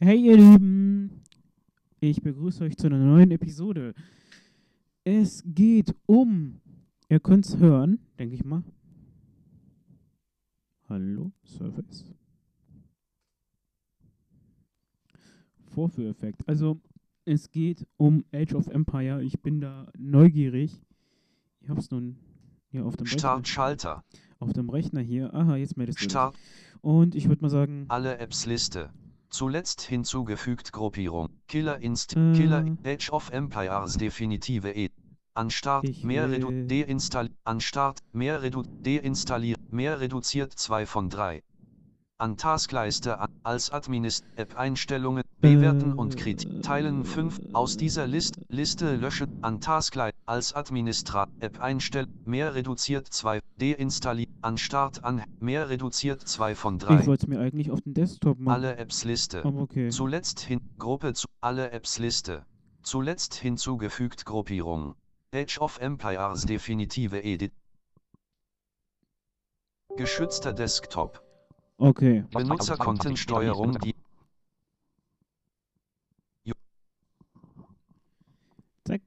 Hey ihr Lieben, ich begrüße euch zu einer neuen Episode. Es geht um, ihr könnt es hören, denke ich mal. Hallo, Surface. Vorführeffekt. Also, es geht um Age of Empire. Ich bin da neugierig. Ich hab's nun hier auf dem Rechner. Startschalter. Auf dem Rechner hier. Aha, jetzt meldest du. Start. Und ich würde mal sagen, Alle Apps Liste. Zuletzt hinzugefügt Gruppierung. Killer Inst. Äh. Killer Age of Empires definitive E. An Start Ich mehr redu will- deinstall an Start mehr redu deinstalliert mehr reduziert 2 von 3. An Taskleiste an, als Administ App Einstellungen bewerten und Kritik teilen 5 aus dieser List Liste löschen an Taskleiste als Administrat App einstell mehr reduziert 2 deinstalliert an Start an mehr reduziert 2 von 3. ich wollte mir eigentlich auf den Desktop machen. Alle Apps Liste. Aber okay. Zuletzt hin Gruppe zu alle Apps Liste. Zuletzt hinzugefügt Gruppierung. Age of Empires definitive Edit. Geschützter Desktop. Okay. Benutzerkontensteuerung die Zack.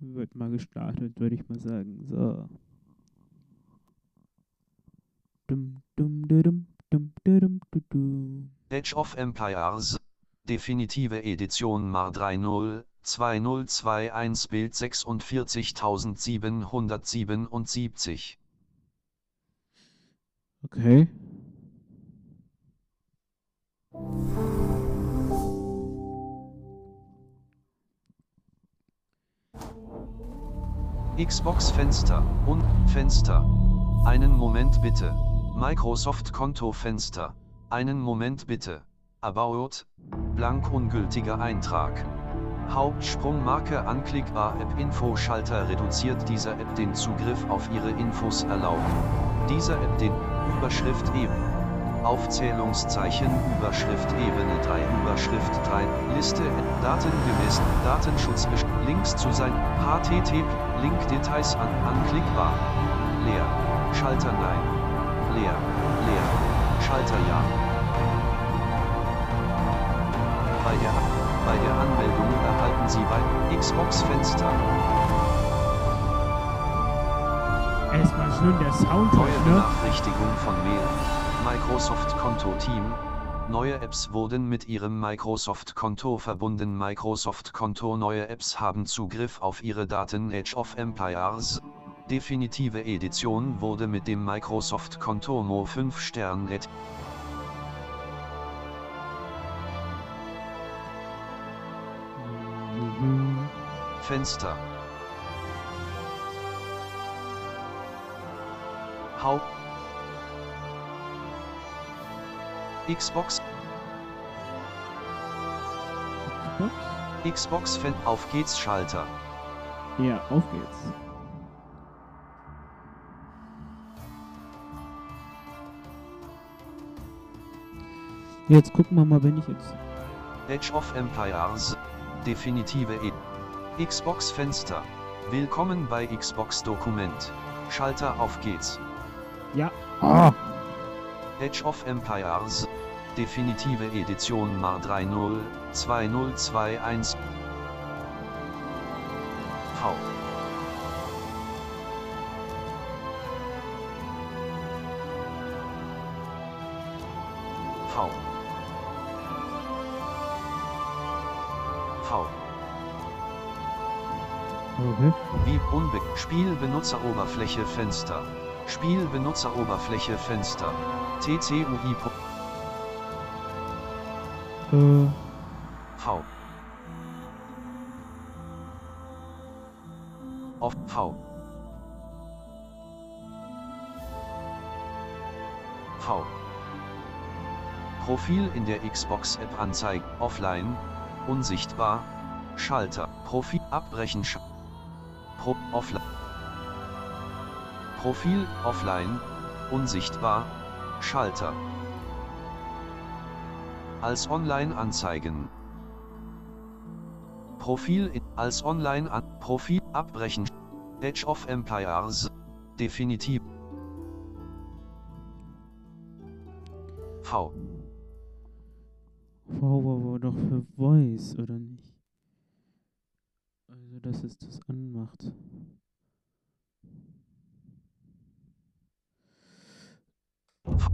Wird mal gestartet, würde ich mal sagen. So. Dum, dum, dum, dum, dum, dum, dum. Age of Empires. Definitive Edition Mar 3.0 2021 Bild 46777. Okay. Xbox Fenster und Fenster. Einen Moment bitte. Microsoft Konto Fenster. Einen Moment bitte. About. Blank ungültiger Eintrag. Hauptsprungmarke anklickbar App Info Schalter reduziert dieser App den Zugriff auf ihre Infos erlauben. Dieser App den Überschrift eben. Aufzählungszeichen Überschrift Ebene 3 Überschrift 3 Liste Daten gemäß Datenschutz Links zu sein HTTP Link Details an anklickbar. Leer. Schalter nein. Leer. Leer. Schalter ja. Bei der bei der Anmeldung erhalten Sie bei Xbox Fenster Erstmal schön der Sound, Neue ne? Benachrichtigung von Mail. Microsoft Konto Team. Neue Apps wurden mit ihrem Microsoft Konto verbunden. Microsoft Konto Neue Apps haben Zugriff auf ihre Daten Age of Empires. Definitive Edition wurde mit dem Microsoft Konto Mo 5 Stern Mhm. Fenster. Haupt Xbox Xbox? Xbox Fan auf geht's Schalter. Ja, auf geht's. Jetzt gucken wir mal, wenn ich jetzt. Age of Empires. Definitive E. Xbox Fenster. Willkommen bei Xbox Dokument. Schalter auf geht's. Ja. Ah! Age of Empires. Definitive Edition Mar 3.0 2021. V. V. V. Okay. Wie unbe Spielbenutzeroberfläche Fenster. Spielbenutzeroberfläche Fenster. TCUI. Äh, V. Auf V. V. Profil in der Xbox App anzeigen. Offline. Unsichtbar. Schalter. Profil abbrechen. Sch Pro offline. Profil offline. Unsichtbar. Schalter. Als Online anzeigen. Profil in, als online an Profil abbrechen. Edge of Empires. Definitiv. V. V war wohl doch für Voice, oder nicht? Also, dass es das anmacht.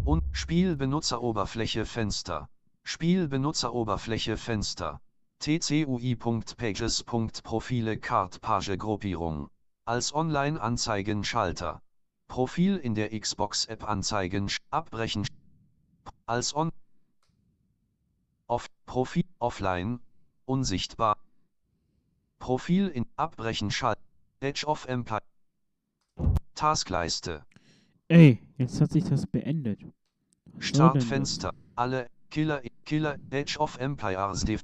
Und Spielbenutzeroberfläche Fenster. Spielbenutzeroberfläche Fenster. tcui.pages.profile Card Page Gruppierung. Als Online-Anzeigen Schalter. Profil in der Xbox-App Anzeigen abbrechen. Als On. Off Profil offline. Unsichtbar. Profil in Abbrechen Schalt. Edge of Empire. Taskleiste. Ey, jetzt hat sich das beendet. Startfenster. Alle Killer Killer Edge of Empires Def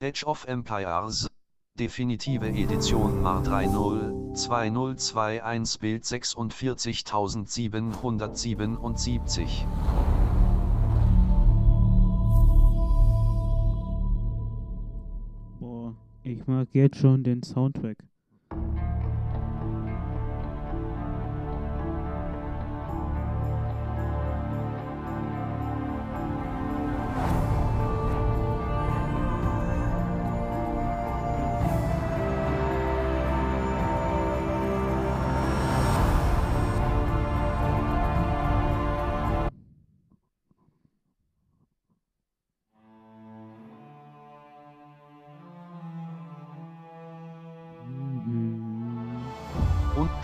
Edge of Empires Definitive Edition Mar 30 2021 Bild 46777. ich mag jetzt schon den Soundtrack.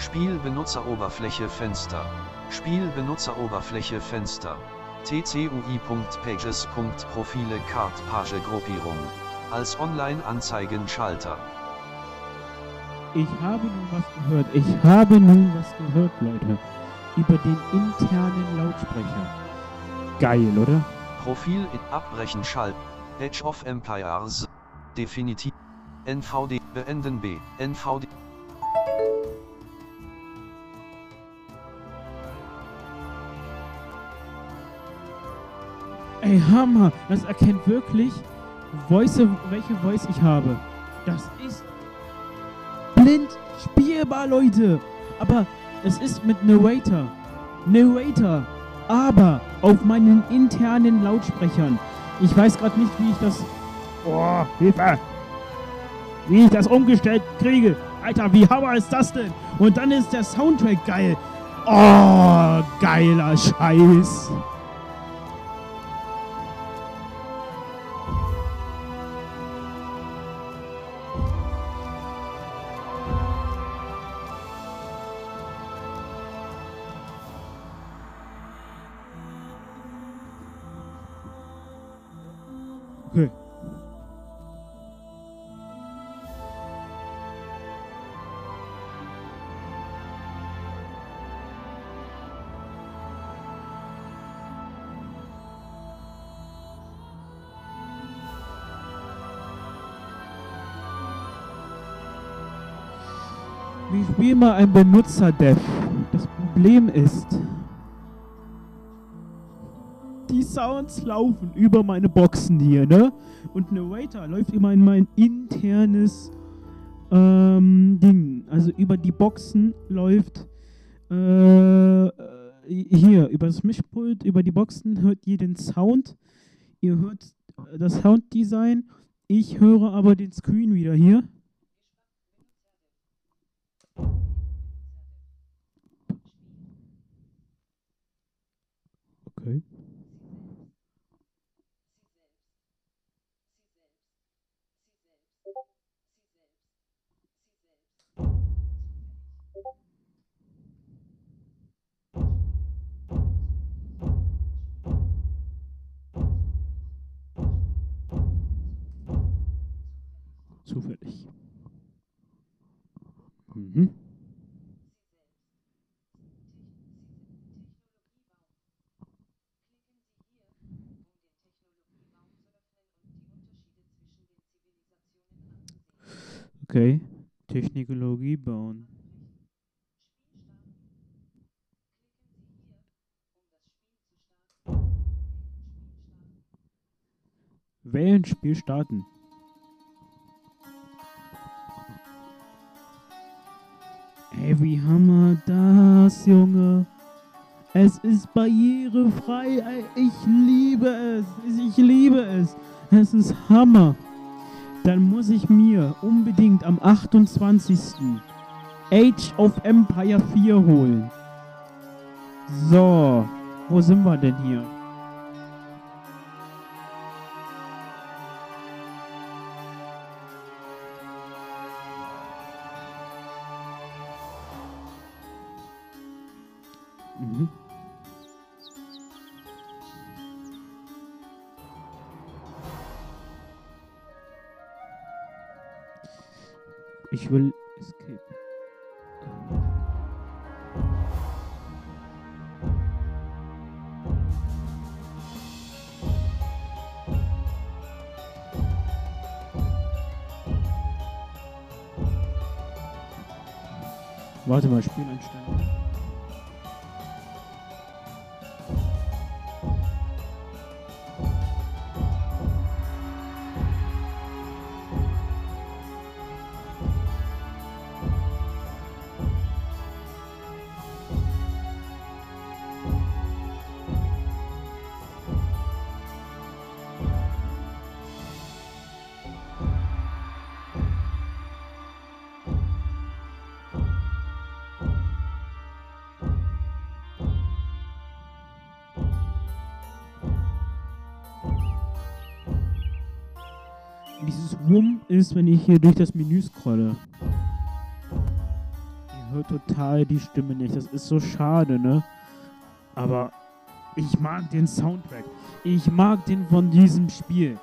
Spielbenutzeroberfläche Fenster. Spielbenutzeroberfläche Fenster. tcui.pages.profile Card Page Gruppierung. Als Online-Anzeigen Schalter. Ich habe nun was gehört. Ich habe nun was gehört, Leute. Über den internen Lautsprecher. Geil, oder? Profil in Abbrechen Schalt. Edge of Empires. Definitiv. NVD. Beenden B. NVD. Ey, Hammer! Das erkennt wirklich, Voice, welche Voice ich habe. Das ist blind spielbar, Leute. Aber es ist mit Narrator. Narrator. Aber auf meinen internen Lautsprechern. Ich weiß gerade nicht, wie ich das. Oh, Hilfe! Wie ich das umgestellt kriege. Alter, wie hammer ist das denn? Und dann ist der Soundtrack geil. Oh, geiler Scheiß. Mal ein Benutzer-Dev. Das Problem ist, die Sounds laufen über meine Boxen hier, ne? Und Narrator läuft immer in mein internes ähm, Ding. Also über die Boxen läuft äh, hier, über das Mischpult, über die Boxen hört ihr den Sound. Ihr hört äh, das Sounddesign. Ich höre aber den Screen wieder hier. Okay. Zufällig. Mhm. Okay. Technikologie bauen. Wählen Spiel starten. Ey, wie hammer das, Junge. Es ist barrierefrei. Ey, Ich liebe es. Ich liebe es. Es ist Hammer. Dann muss ich mir unbedingt am 28. Age of Empire 4 holen. So, wo sind wir denn hier? Ich will Escape. Warte mal, Spieleinstellungen. Ist, wenn ich hier durch das Menü scrolle. Ihr hört total die Stimme nicht. Das ist so schade, ne? Aber ich mag den Soundtrack. Ich mag den von diesem Spiel.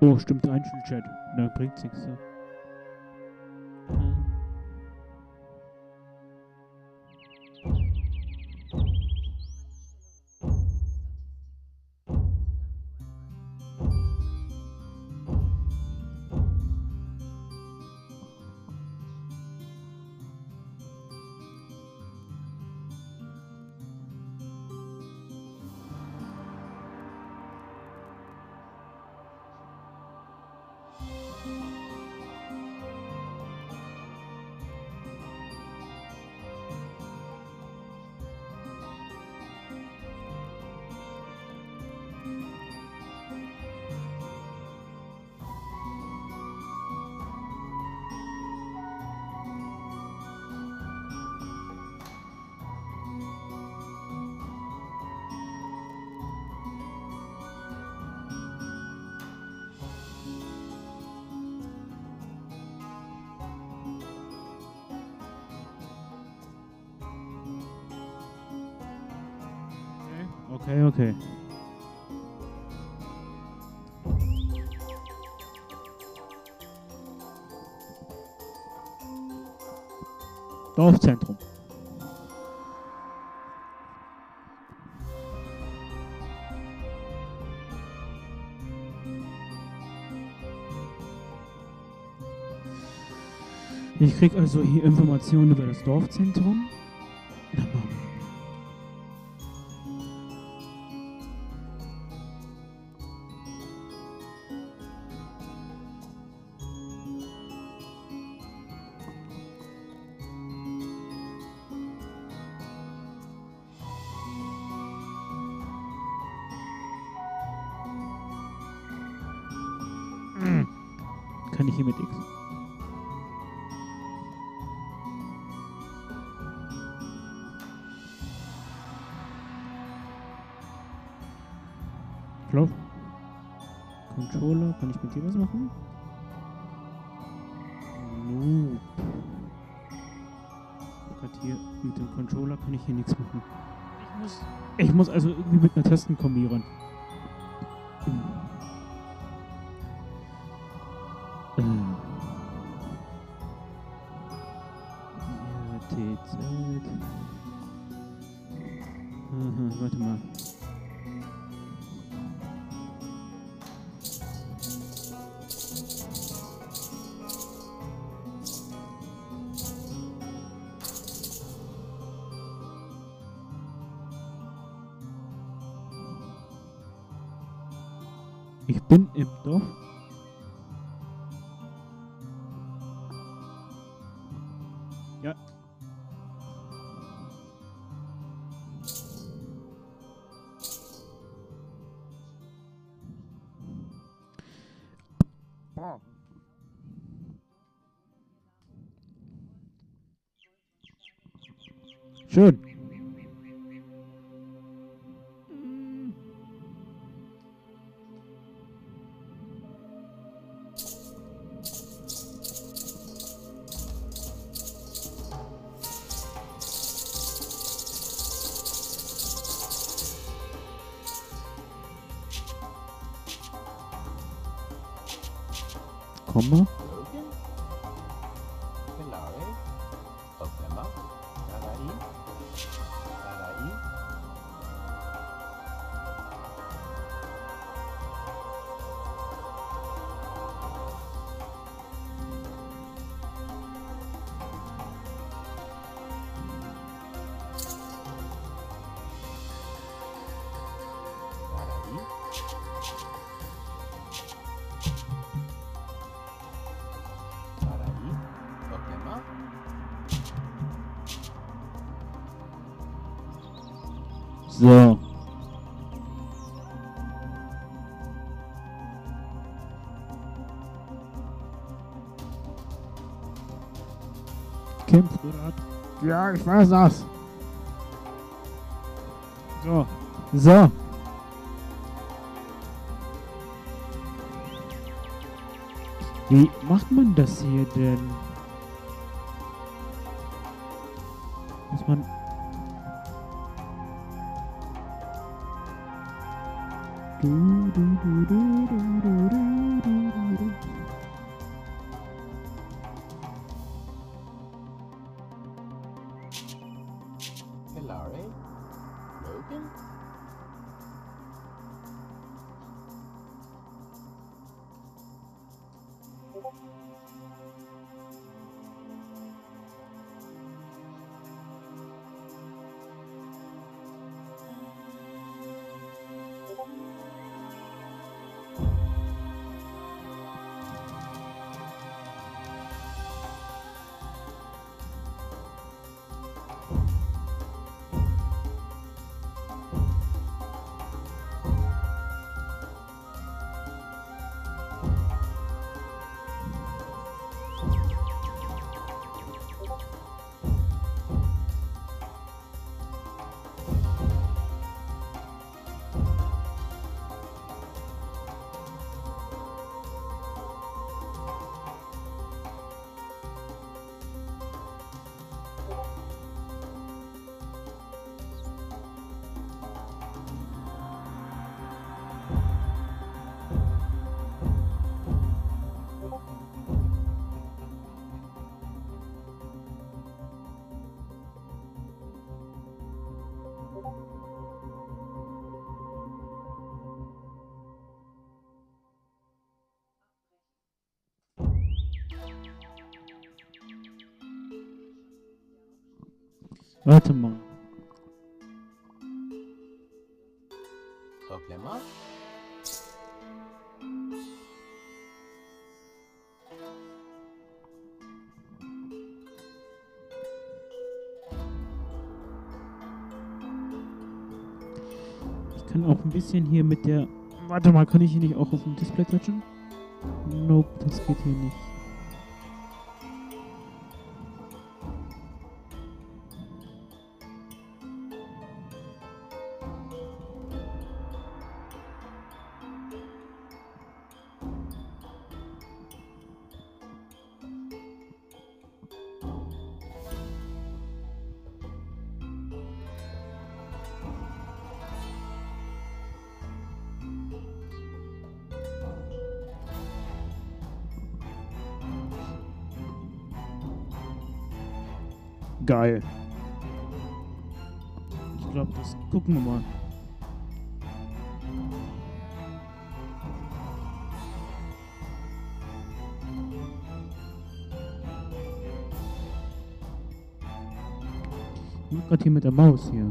Oh, stimmt, Einzelchat. Da bringt's nichts. so. Dorfzentrum. Ich krieg also hier Informationen über das Dorfzentrum. Lauf. Controller, kann ich mit dir was machen? Nope. Gott, hier mit dem Controller kann ich hier nichts machen. Ich muss, ich muss also irgendwie mit einer Tastenkombi ran. should. So. Camprad. Ja, ich weiß das. So. So. Wie macht man das hier denn? Warte mal. Okema? Ich kann auch ein bisschen hier mit der. Warte mal, kann ich hier nicht auch auf dem Display touchen? Nope, das geht hier nicht. Gerade hier mit der Maus hier.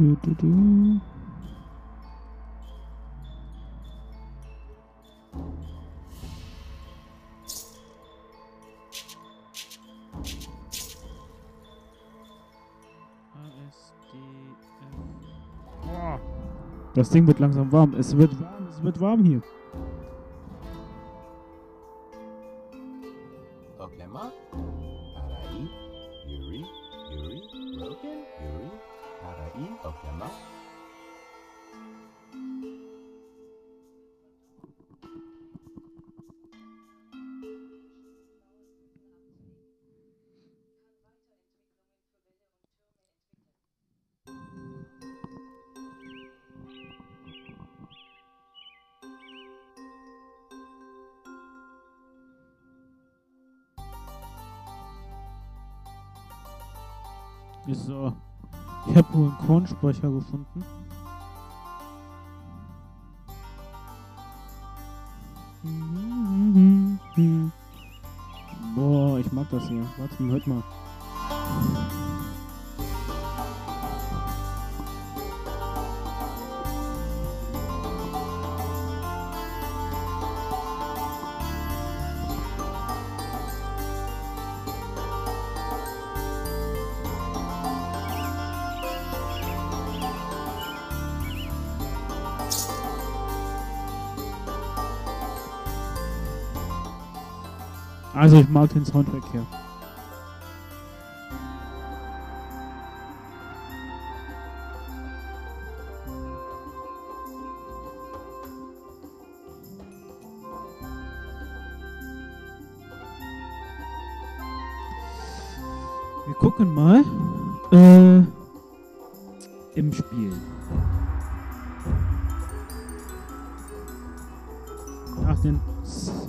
Du, du, du. Boah. Das Ding wird langsam warm. Es wird warm, es wird warm hier. So. Ich habe wohl einen Kornspeicher gefunden. Boah, ich mag das hier. Warte hört mal. Also ich mag den Soundtrack hier. Wir gucken mal äh, im Spiel. Nach den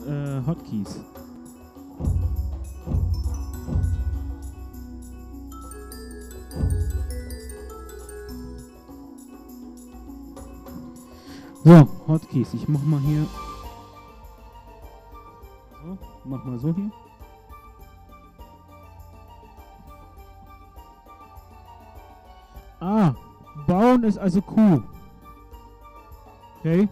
äh, Hotkeys. So, Hotkeys. Ich mach mal hier. So, mach mal so hier. Ah, bauen ist also Q. Okay.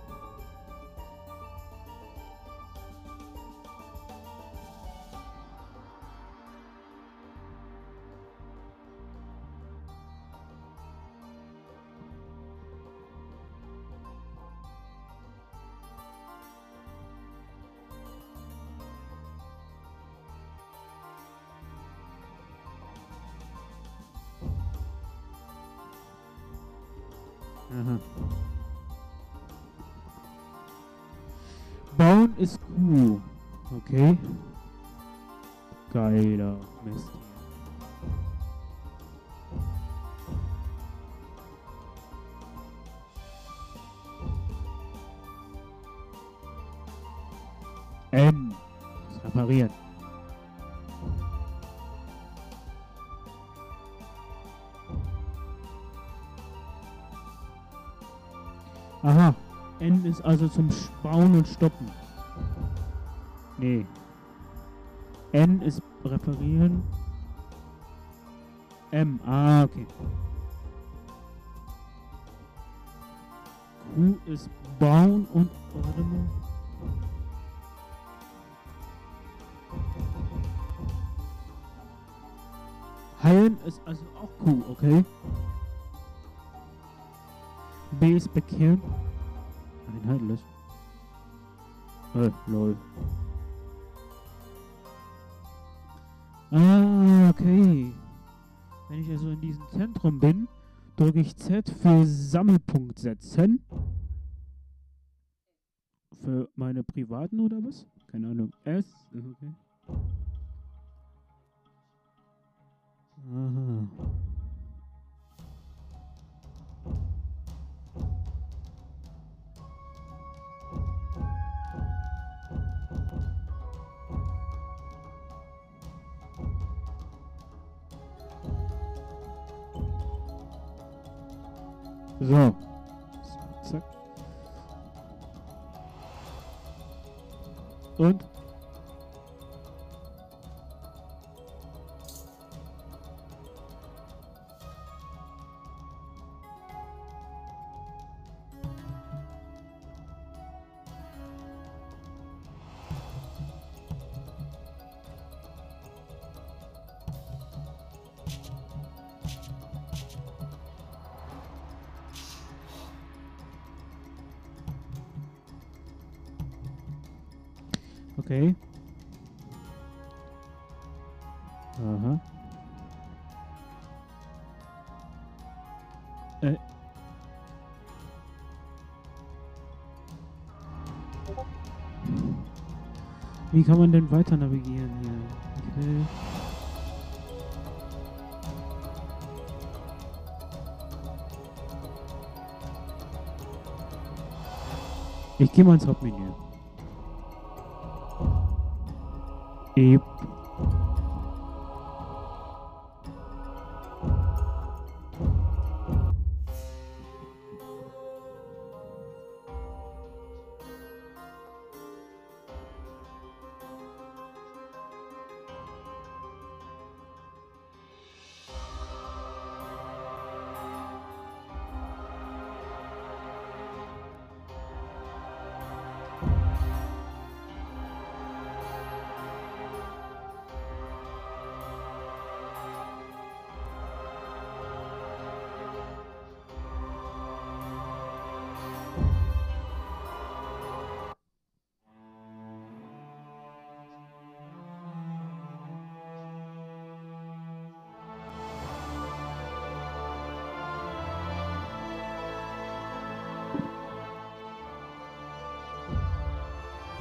Ist also zum Bauen und Stoppen. Nee. N ist reparieren. M. Ah, okay. Q ist bauen und. Warte mal. Heilen ist also auch Q, okay? B ist bekehren. Lol. Ah, okay. Wenn ich also in diesem Zentrum bin, drücke ich Z für Sammelpunkt setzen. Für meine privaten oder was? Keine Ahnung. S. Okay. Aha. So. Zack. Und? Wie kann man denn weiter navigieren hier? Okay. Ich gehe mal ins Hauptmenü.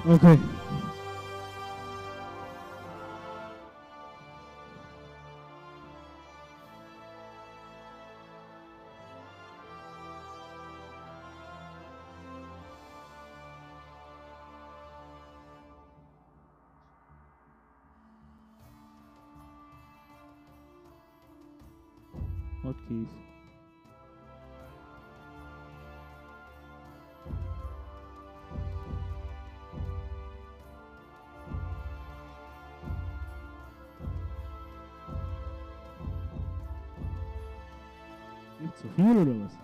Okay. Viel oder was?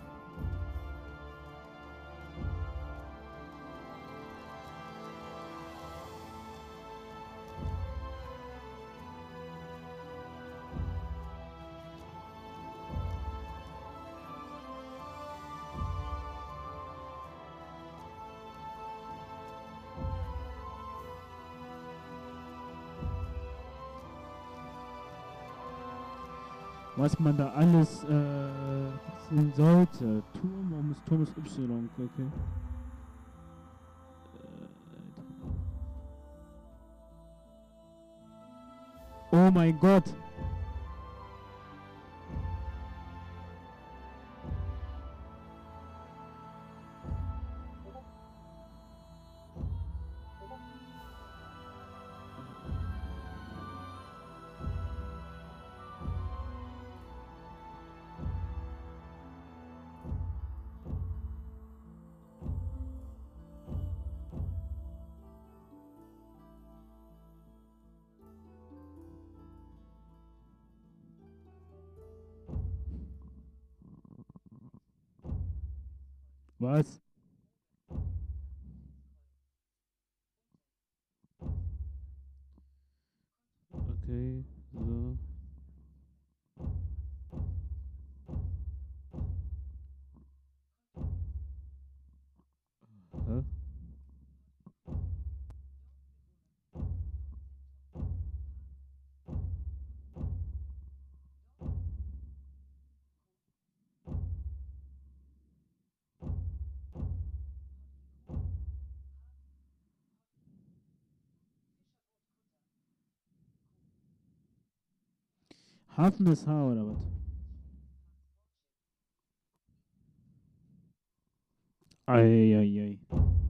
was man da alles äh, sollte. Turm, warum ist Turm ist Y? Okay. Äh, Oh mein Gott. Was? Hafendes Haar oder was? Eieiei. Aha.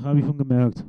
Ach, habe ich schon gemerkt.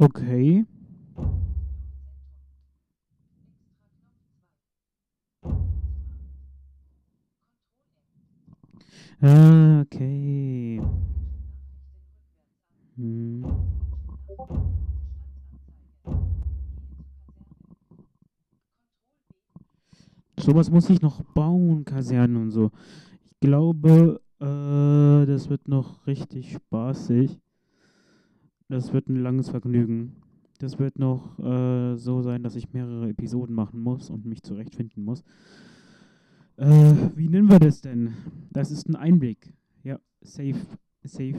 Okay. Ah, okay. Hm. Sowas muss ich noch bauen, Kasernen und so. Ich glaube, äh, das wird noch richtig spaßig. Das wird ein langes Vergnügen. Das wird noch äh, so sein, dass ich mehrere Episoden machen muss und mich zurechtfinden muss. Äh, wie nennen wir das denn? Das ist ein Einblick. Ja, safe, safe.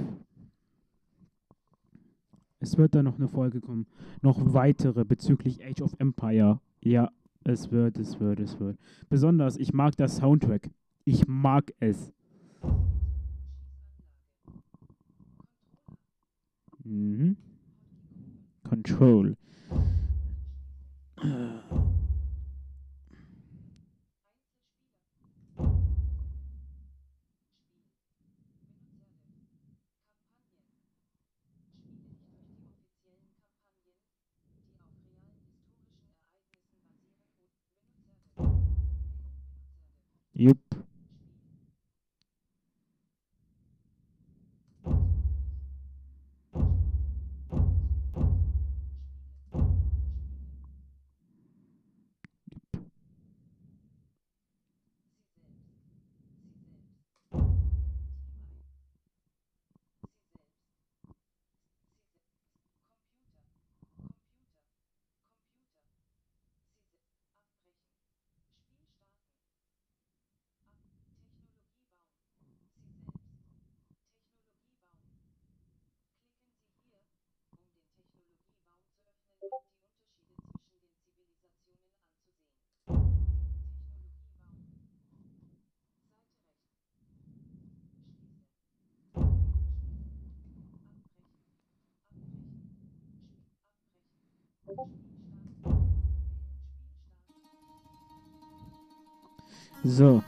Es wird da noch eine Folge kommen. Noch weitere bezüglich Age of Empire. Ja, es wird, es wird, es wird. Besonders, ich mag das Soundtrack. Ich mag es. Mhm. Control. Jupp. So,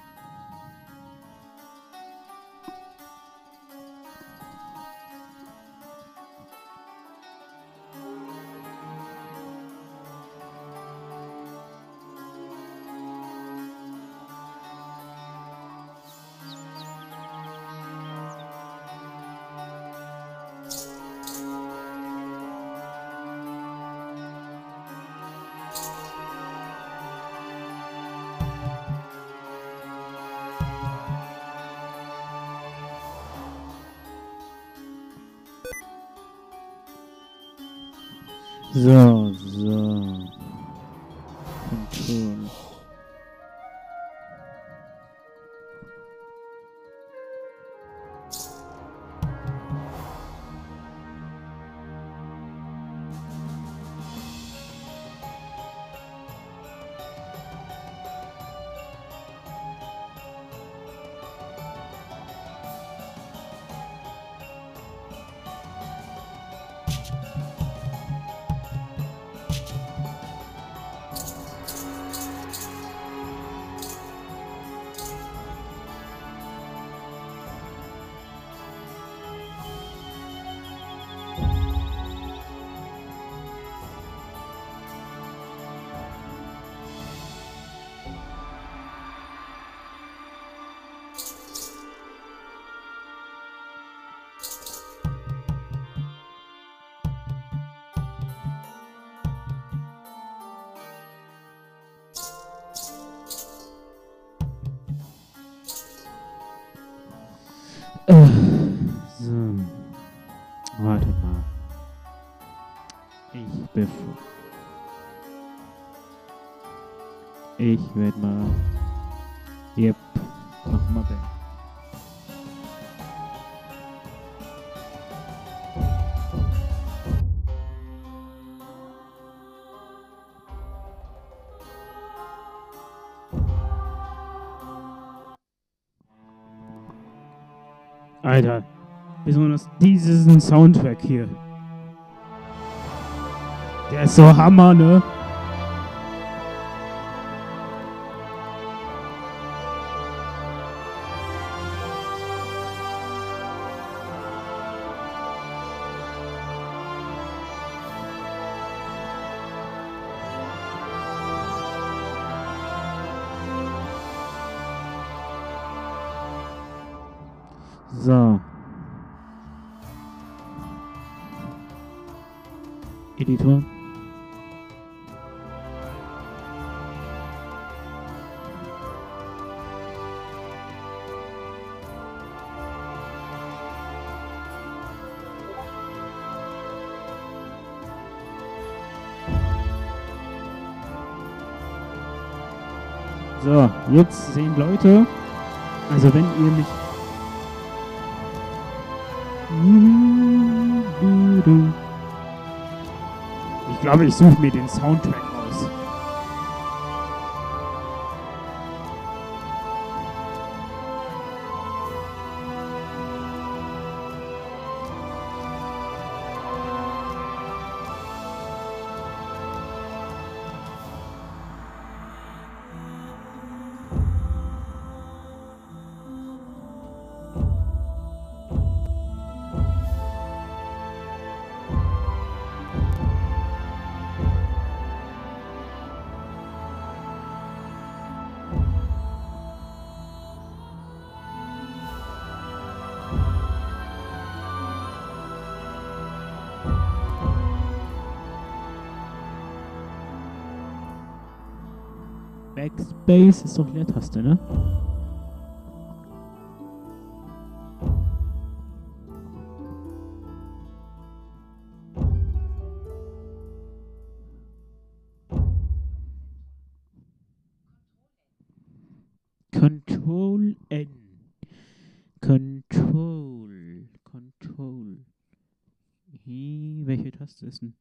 so. Äh, so. Warte mal. Ich bef... Ich werd mal... Yep. Mach mal weg. Soundtrack hier. Der ist so Hammer, ne? Jetzt sehen Leute, also wenn ihr mich Ich glaube, ich suche mir den Soundtrack Backspace ist doch Leertaste, ne? Control N. Control. Control. Hi, welche Taste ist denn?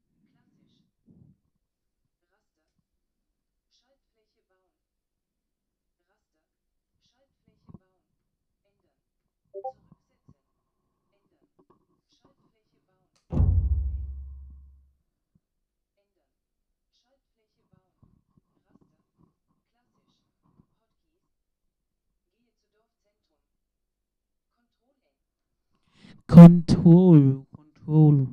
control control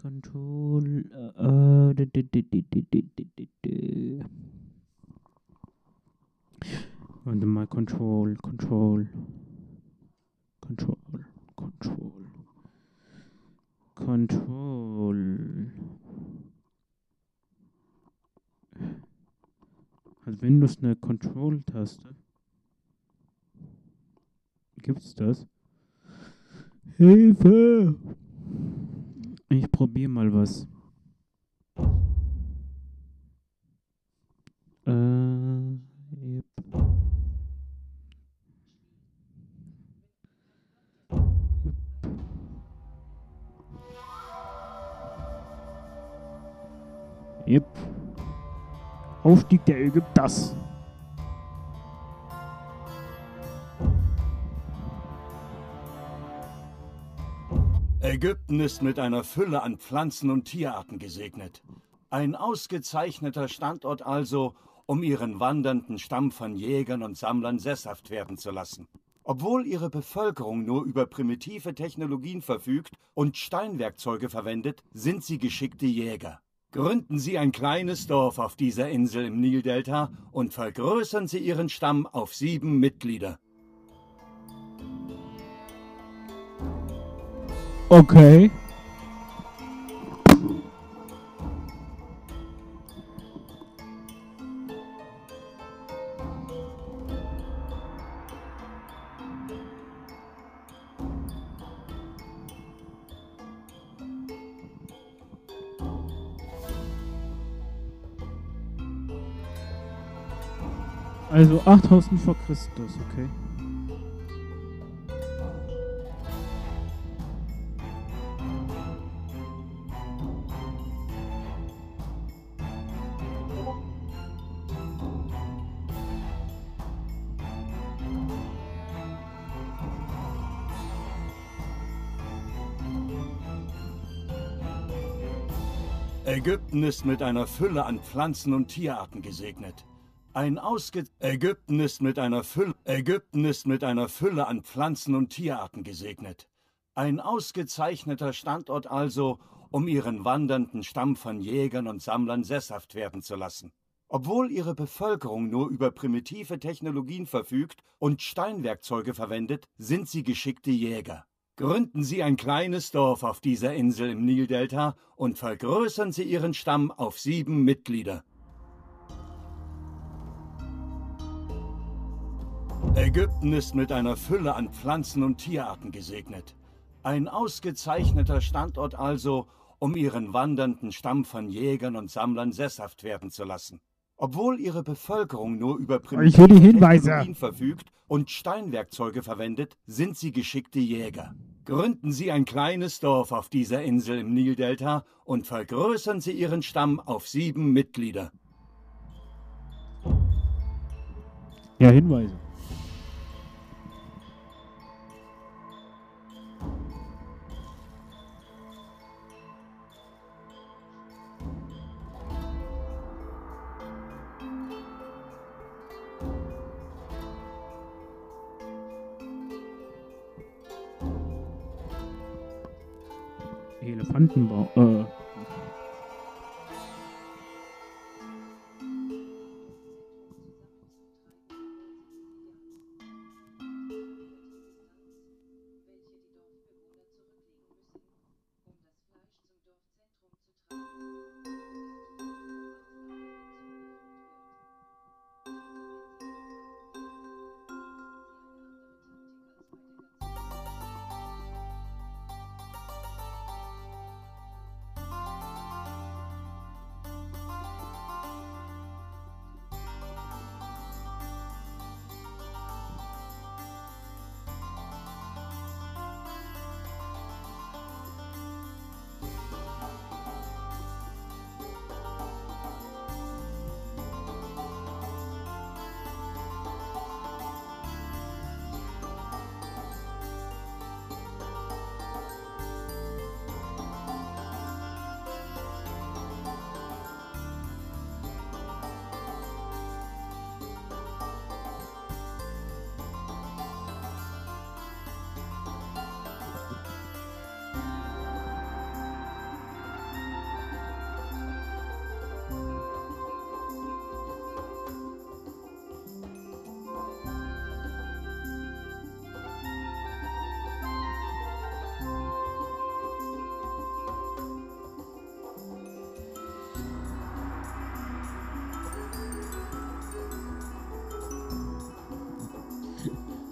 control uh, under my control control control control control hat Windows eine Control-Taste? Gibt's das? Hilfe! Ich probier mal was. Äh, yep. Yep. Aufstieg der Ägypters. Ägypten ist mit einer Fülle an Pflanzen und Tierarten gesegnet. Ein ausgezeichneter Standort also, um ihren wandernden Stamm von Jägern und Sammlern sesshaft werden zu lassen. Obwohl ihre Bevölkerung nur über primitive Technologien verfügt und Steinwerkzeuge verwendet, sind sie geschickte Jäger. Gründen Sie ein kleines Dorf auf dieser Insel im Nildelta und vergrößern Sie Ihren Stamm auf sieben Mitglieder. Okay. Also 8000 vor Christus, okay. Ägypten ist mit einer Fülle an Pflanzen und Tierarten gesegnet. Ein ausge Ägypten ist mit einer Fülle Ägypten ist mit einer Fülle an Pflanzen und Tierarten gesegnet. Ein ausgezeichneter Standort also, um ihren wandernden Stamm von Jägern und Sammlern sesshaft werden zu lassen. Obwohl ihre Bevölkerung nur über primitive Technologien verfügt und Steinwerkzeuge verwendet, sind sie geschickte Jäger. Gründen Sie ein kleines Dorf auf dieser Insel im Nildelta und vergrößern Sie Ihren Stamm auf sieben Mitglieder. Ägypten ist mit einer Fülle an Pflanzen und Tierarten gesegnet. Ein ausgezeichneter Standort also, um ihren wandernden Stamm von Jägern und Sammlern sesshaft werden zu lassen. Obwohl ihre Bevölkerung nur über Hinweise. Technologien verfügt und Steinwerkzeuge verwendet, sind sie geschickte Jäger. Gründen Sie ein kleines Dorf auf dieser Insel im Nildelta und vergrößern Sie Ihren Stamm auf sieben Mitglieder. Ja, Hinweise. Brandenburg, äh,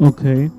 Okay.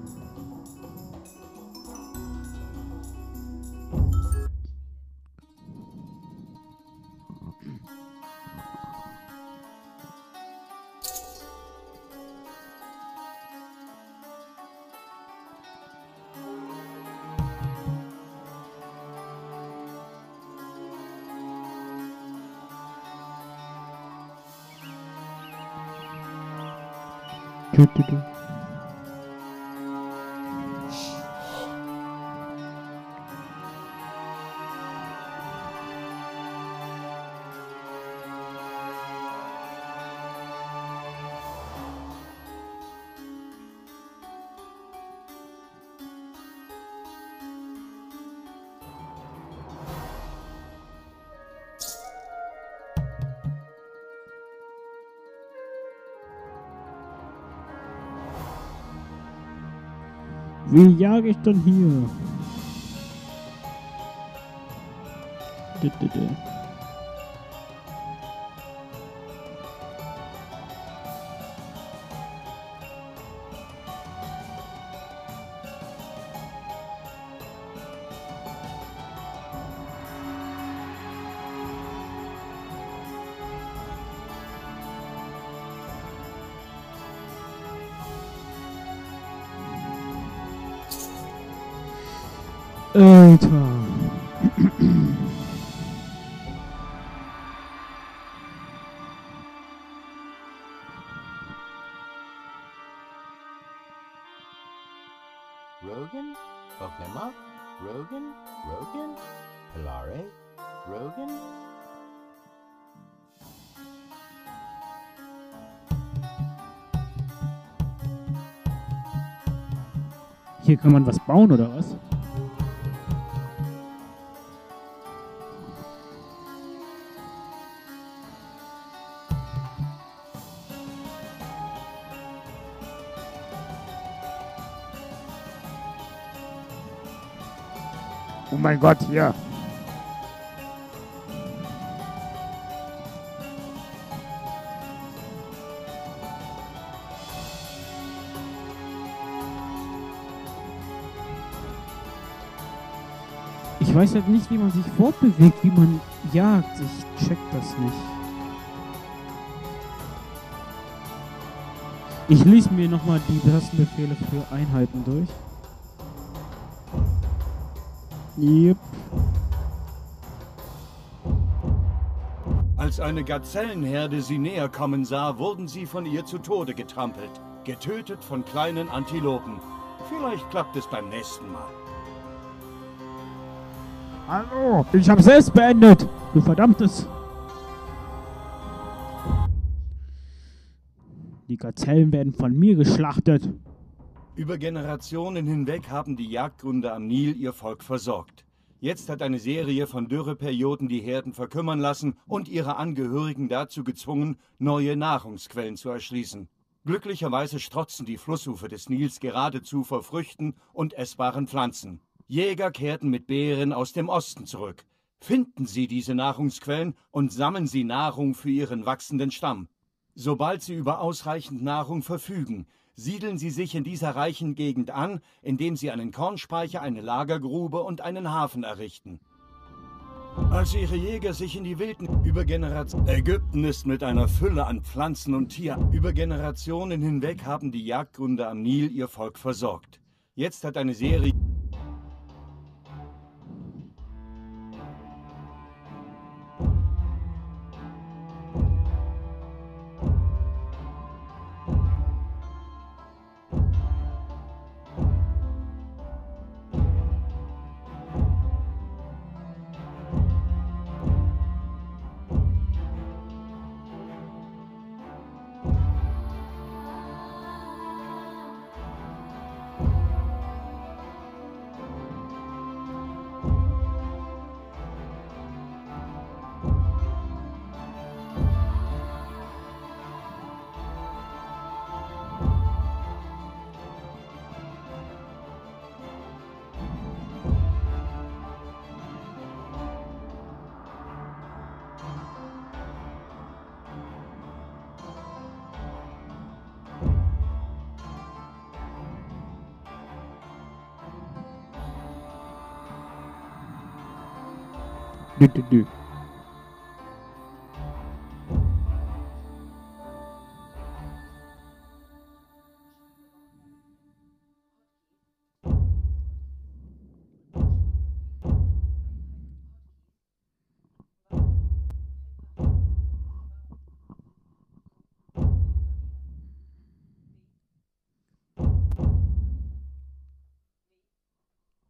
Jage ich denn hier? Hier kann man was bauen oder was? Oh mein Gott, hier. Weiß halt nicht, wie man sich fortbewegt, wie man jagt. Ich check das nicht. Ich lese mir nochmal die Tastenbefehle für Einheiten durch. Yep. Als eine Gazellenherde sie näher kommen sah, wurden sie von ihr zu Tode getrampelt. Getötet von kleinen Antilopen. Vielleicht klappt es beim nächsten Mal. Hallo, ich habe selbst beendet. Du verdammtes. Die Gazellen werden von mir geschlachtet. Über Generationen hinweg haben die Jagdgründe am Nil ihr Volk versorgt. Jetzt hat eine Serie von Dürreperioden die Herden verkümmern lassen und ihre Angehörigen dazu gezwungen, neue Nahrungsquellen zu erschließen. Glücklicherweise strotzen die Flussufer des Nils geradezu vor Früchten und essbaren Pflanzen. Jäger kehrten mit Beeren aus dem Osten zurück. Finden Sie diese Nahrungsquellen und sammeln Sie Nahrung für Ihren wachsenden Stamm. Sobald Sie über ausreichend Nahrung verfügen, siedeln Sie sich in dieser reichen Gegend an, indem Sie einen Kornspeicher, eine Lagergrube und einen Hafen errichten. Als ihre Jäger sich in die Wilden über Generationen. Ägypten ist mit einer Fülle an Pflanzen und Tieren. Über Generationen hinweg haben die Jagdgründe am Nil ihr Volk versorgt. Jetzt hat eine Serie. Dü, dü, dü.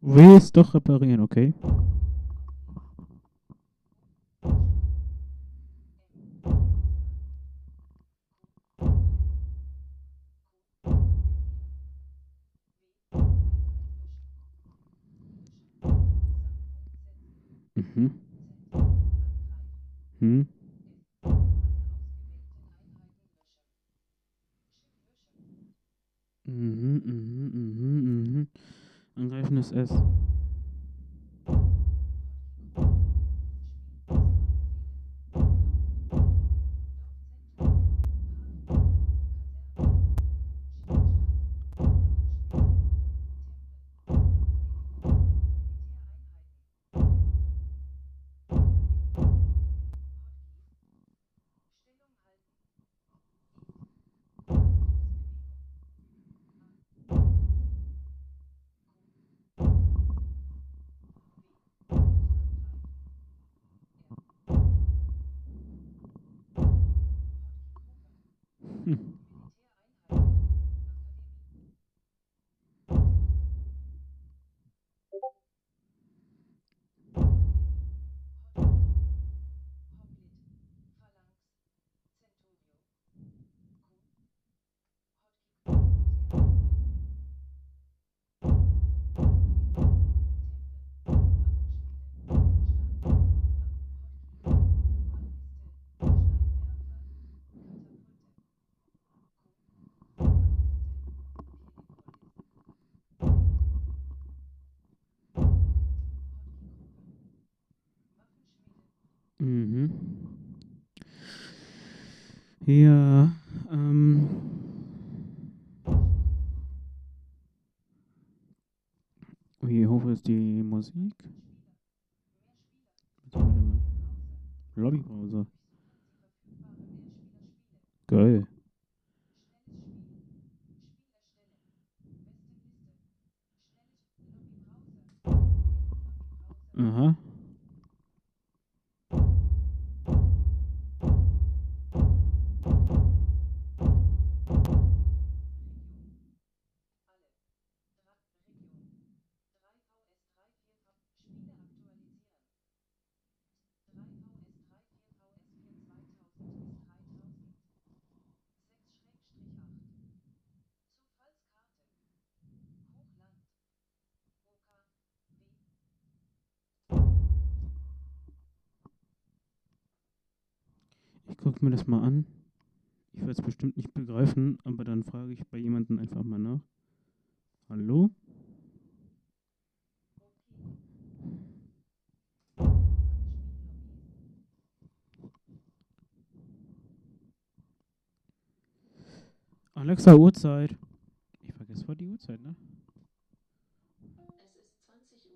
Willst doch reparieren, okay? is. S. Mhm. Ja, ähm. Wie hoch ist die Musik? Lobbybrowser. Geil. Aha. Mir das mal an. Ich werde es bestimmt nicht begreifen, aber dann frage ich bei jemandem einfach mal nach. Hallo? Alexa, Uhrzeit. Ich vergesse voll die Uhrzeit, ne? Es ist 20.34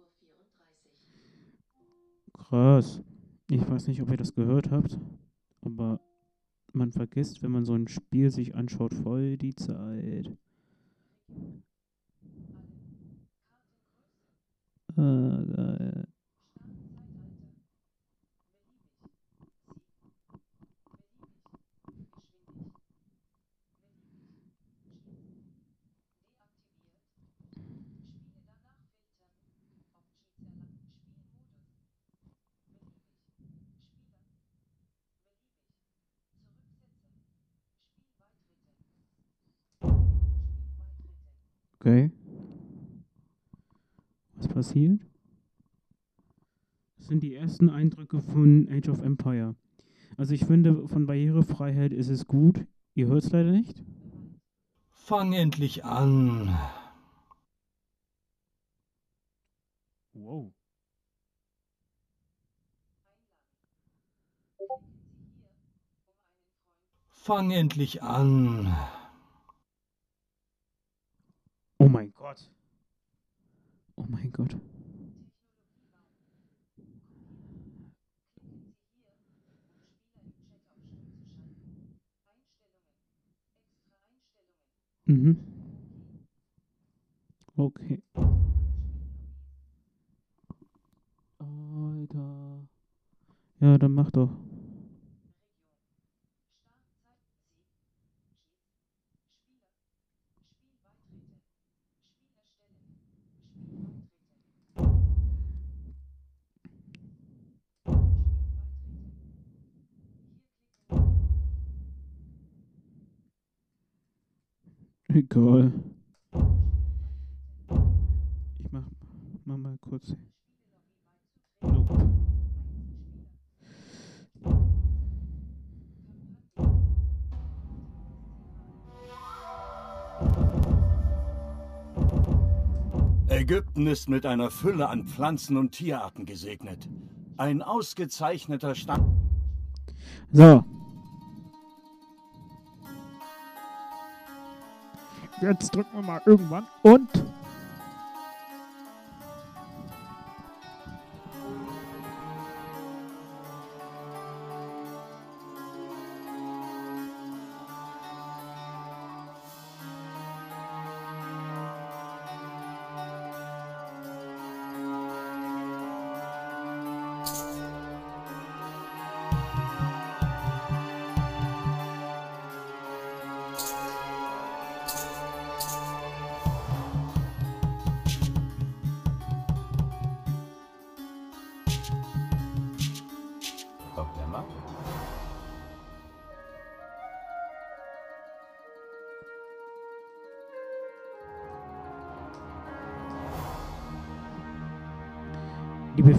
Uhr. Krass. Ich weiß nicht, ob ihr das gehört habt, aber man vergisst, wenn man so ein Spiel sich anschaut, voll die Zeit. Ah, geil. Okay. Was passiert? Das sind die ersten Eindrücke von Age of Empire. Also ich finde, von Barrierefreiheit ist es gut. Ihr hört es leider nicht. Fang endlich an. Wow. Fang endlich an mein Gott. Oh mein Gott. Mhm. Okay. Alter. Ja, dann mach doch. Egal. Ich mach, mach mal kurz. Nope. Ägypten ist mit einer Fülle an Pflanzen und Tierarten gesegnet. Ein ausgezeichneter Stand. So. Jetzt drücken wir mal irgendwann und.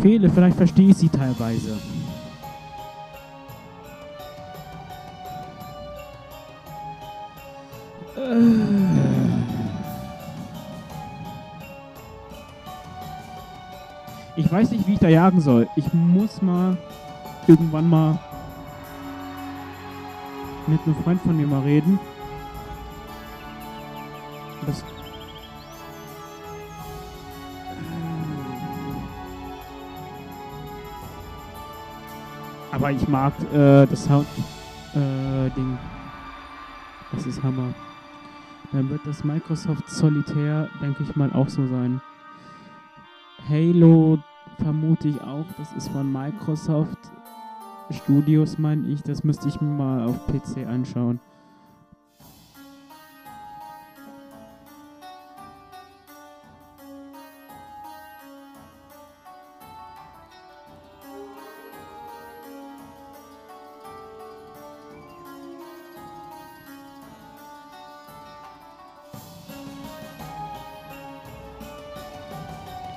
Die Befehle, vielleicht verstehe ich sie teilweise. Ich weiß nicht, wie ich da jagen soll. Ich muss mal irgendwann mal mit einem Freund von mir mal reden. Aber ich mag äh, das Sound äh, Ding. Das ist Hammer. Dann wird das Microsoft Solitaire, denke ich mal, auch so sein. Halo vermute ich auch. Das ist von Microsoft Studios, meine ich. Das müsste ich mir mal auf PC anschauen.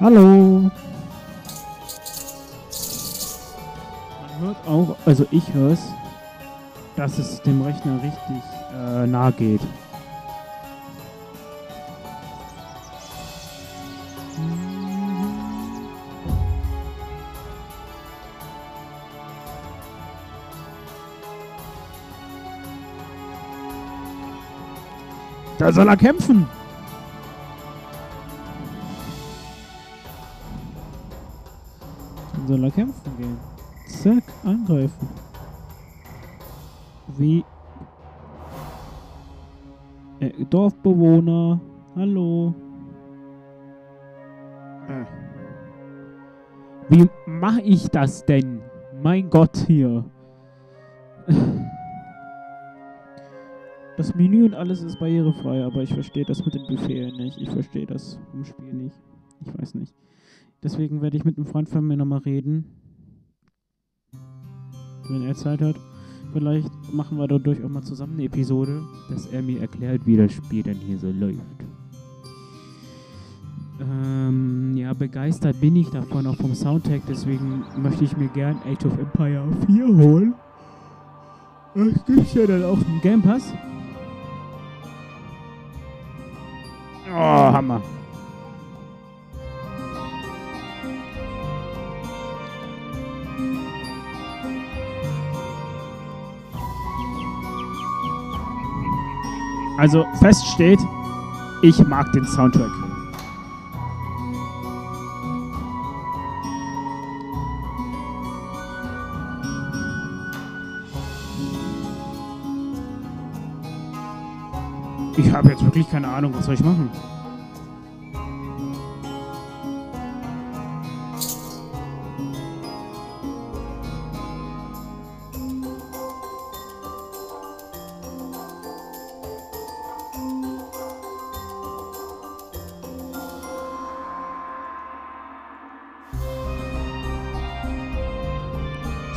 Hallo. Man hört auch, also ich höre es, dass es dem Rechner richtig äh, nahe geht. Da soll er kämpfen. Angreifen. Wie. Äh, Dorfbewohner. Hallo. Äh. Wie mache ich das denn? Mein Gott hier. Das Menü und alles ist barrierefrei, aber ich verstehe das mit den Befehlen nicht. Ich verstehe das im Spiel nicht. Ich weiß nicht. Deswegen werde ich mit einem Freund von mir nochmal reden. Wenn er Zeit hat. Vielleicht machen wir dadurch auch mal zusammen eine Episode, dass er mir erklärt, wie das Spiel denn hier so läuft. Ähm, ja, begeistert bin ich davon, auch vom Soundtrack, deswegen möchte ich mir gern Age of Empire 4 holen. Das gibt's ja dann auch im Game Pass. Oh, Hammer. Also fest steht, ich mag den Soundtrack. Ich habe jetzt wirklich keine Ahnung, was soll ich machen?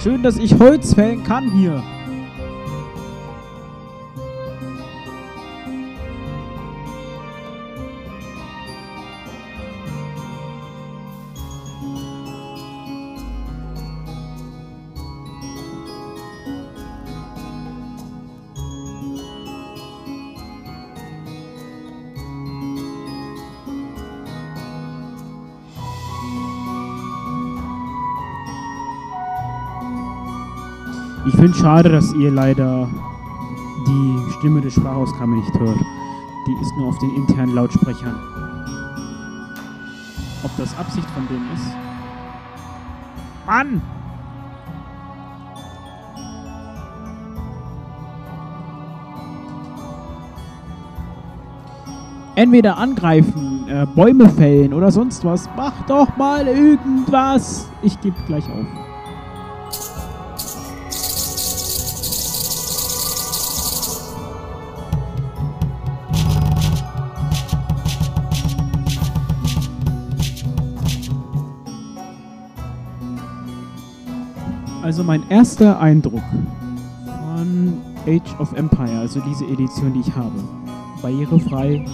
Schön, dass ich Holz fällen kann hier. Finde schade, dass ihr leider die Stimme des Sprachausgabe nicht hört. Die ist nur auf den internen Lautsprechern. Ob das Absicht von denen ist? Mann! Entweder angreifen, äh, Bäume fällen oder sonst was. Mach doch mal irgendwas! Ich gebe gleich auf. Also mein erster Eindruck von Age of Empire, also diese Edition, die ich habe. Barrierefrei,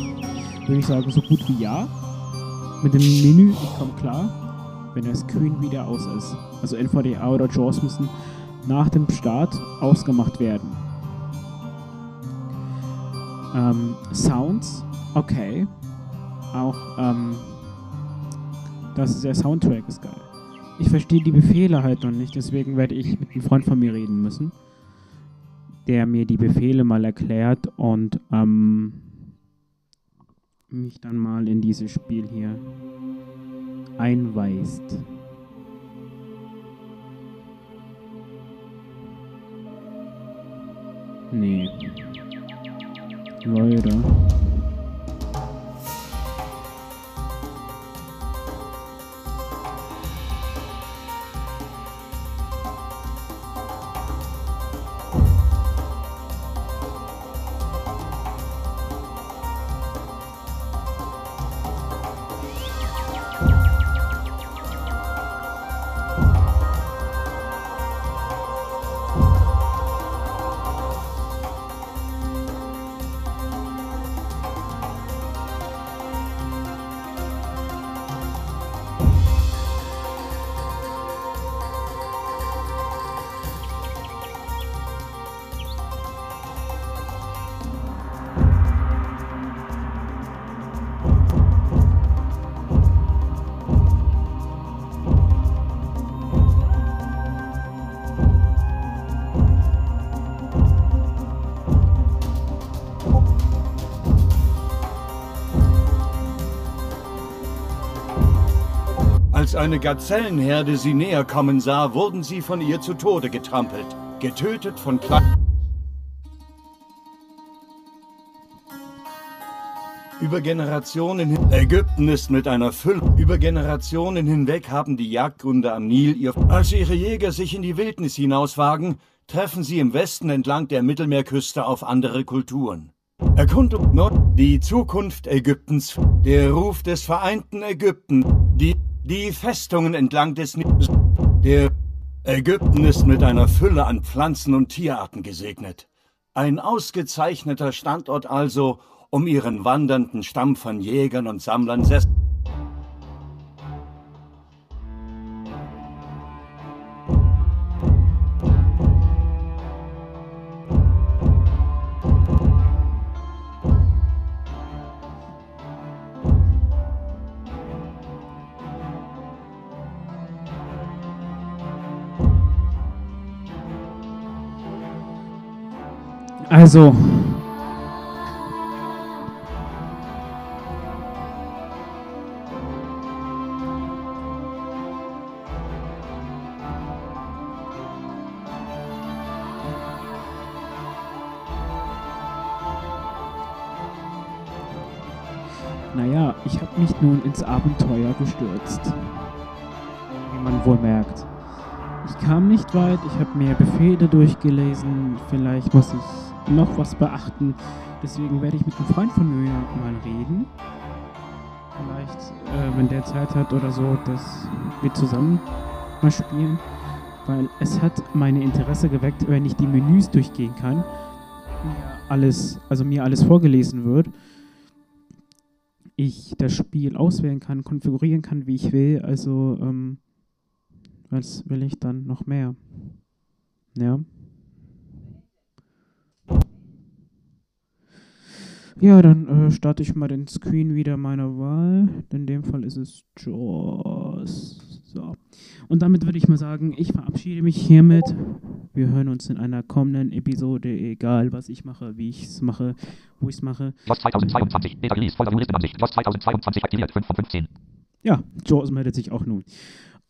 würde ich sagen, so gut wie ja. Mit dem Menü, ich komme klar, wenn der Screen wieder aus ist. Also NVDA oder JAWS müssen nach dem Start ausgemacht werden. Ähm, Sounds, okay. Auch, ähm, das ist der Soundtrack ist geil. Ich verstehe die Befehle halt noch nicht, deswegen werde ich mit einem Freund von mir reden müssen, der mir die Befehle mal erklärt und ähm, mich dann mal in dieses Spiel hier einweist. Nee. Leute. Eine Gazellenherde sie näher kommen sah, wurden sie von ihr zu Tode getrampelt, getötet von kleinen... Über Generationen hin Ägypten ist mit einer Fülle. Über Generationen hinweg haben die Jagdgründe am Nil ihr. Als ihre Jäger sich in die Wildnis hinauswagen, treffen sie im Westen entlang der Mittelmeerküste auf andere Kulturen. Erkundung Nord, die Zukunft Ägyptens, der Ruf des vereinten Ägypten, die, die Festungen entlang des Nil. Der Ägypten ist mit einer Fülle an Pflanzen und Tierarten gesegnet. Ein ausgezeichneter Standort also, um ihren wandernden Stamm von Jägern und Sammlern sess Also. Vielleicht muss ich noch was beachten. Deswegen werde ich mit einem Freund von mir mal reden. Vielleicht, äh, wenn der Zeit hat oder so, dass wir zusammen mal spielen. Weil es hat meine Interesse geweckt, wenn ich die Menüs durchgehen kann. Mir alles, also mir alles vorgelesen wird. Ich das Spiel auswählen kann, konfigurieren kann, wie ich will. Also, ähm, was will ich dann noch mehr? Ja. Ja, dann äh, starte ich mal den Screen wieder meiner Wahl. In dem Fall ist es Jaws. So. Und damit würde ich mal sagen, ich verabschiede mich hiermit. Wir hören uns in einer kommenden Episode, egal was ich mache, wie ich es mache, wo ich es mache. JOS 2022. Beta Release. Listenansicht. JOS 2022 aktiviert. 5 von 15. Ja, Jaws meldet sich auch nun.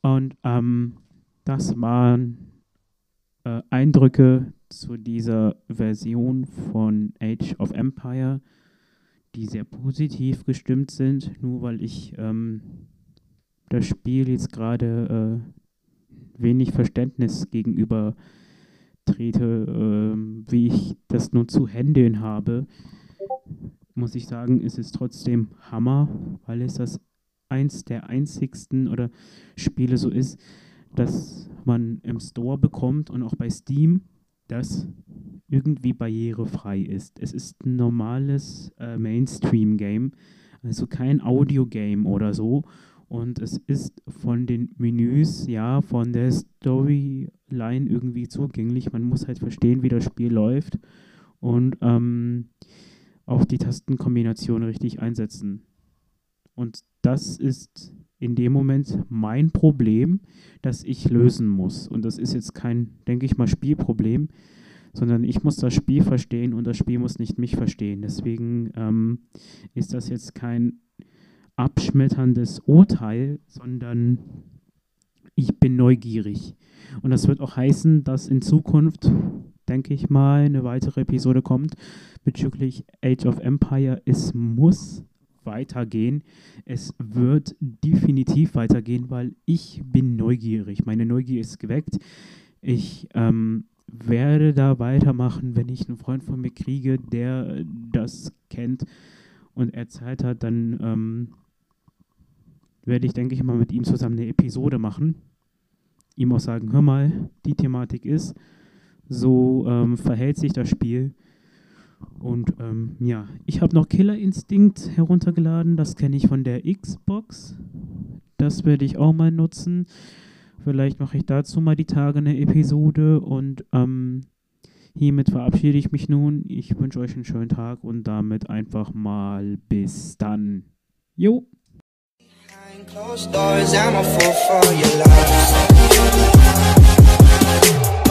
Und ähm, das waren äh, Eindrücke zu dieser Version von Age of Empire, die sehr positiv gestimmt sind, nur weil ich ähm, das Spiel jetzt gerade äh, wenig Verständnis gegenüber trete, ähm, wie ich das nun zu handeln habe, muss ich sagen, ist es trotzdem Hammer, weil es das eins der einzigsten oder Spiele so ist, dass man im Store bekommt und auch bei Steam, das irgendwie barrierefrei ist. Es ist ein normales äh, Mainstream-Game, also kein Audio-Game oder so. Und es ist von den Menüs, ja, von der Storyline irgendwie zugänglich. Man muss halt verstehen, wie das Spiel läuft und ähm, auch die Tastenkombination richtig einsetzen. Und das ist in dem Moment mein Problem, das ich lösen muss. Und das ist jetzt kein, denke ich mal, Spielproblem, sondern ich muss das Spiel verstehen und das Spiel muss nicht mich verstehen. Deswegen ähm, ist das jetzt kein abschmetterndes Urteil, sondern ich bin neugierig. Und das wird auch heißen, dass in Zukunft, denke ich mal, eine weitere Episode kommt bezüglich Age of Empire. Es muss weitergehen. Es wird definitiv weitergehen, weil ich bin neugierig. Meine Neugier ist geweckt. Ich ähm, werde da weitermachen, wenn ich einen Freund von mir kriege, der das kennt und er Zeit hat, dann ähm, werde ich, denke ich mal, mit ihm zusammen eine Episode machen. Ihm auch sagen, hör mal, die Thematik ist, so ähm, verhält sich das Spiel. Und ähm, ja, ich habe noch Killer Instinct heruntergeladen, das kenne ich von der Xbox. Das werde ich auch mal nutzen. Vielleicht mache ich dazu mal die Tage eine Episode und ähm, hiermit verabschiede ich mich nun. Ich wünsche euch einen schönen Tag und damit einfach mal bis dann. Jo. Closed doors, I'm a fool for your love.